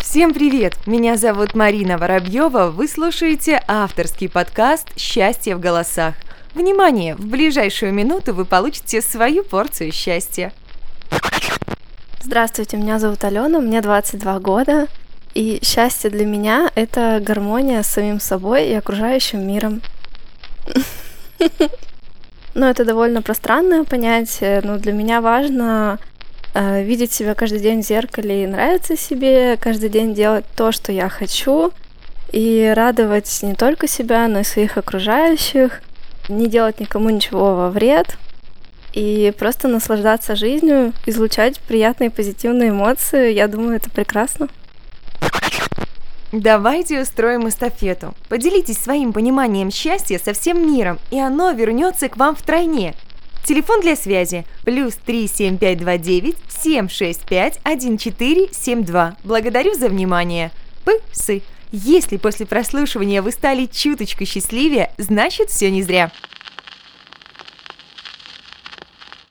Всем привет! Меня зовут Марина Воробьева. Вы слушаете авторский подкаст «Счастье в голосах». Внимание! В ближайшую минуту вы получите свою порцию счастья. Здравствуйте, меня зовут Алена, мне 22 года. И счастье для меня — это гармония с самим собой и окружающим миром. Ну, это довольно пространное понятие, но для меня важно видеть себя каждый день в зеркале и нравиться себе, каждый день делать то, что я хочу, и радовать не только себя, но и своих окружающих, не делать никому ничего во вред, и просто наслаждаться жизнью, излучать приятные позитивные эмоции. Я думаю, это прекрасно. Давайте устроим эстафету. Поделитесь своим пониманием счастья со всем миром, и оно вернется к вам втройне. Телефон для связи плюс 37529 765 1472. Благодарю за внимание. Псы. Если после прослушивания вы стали чуточку счастливее, значит все не зря.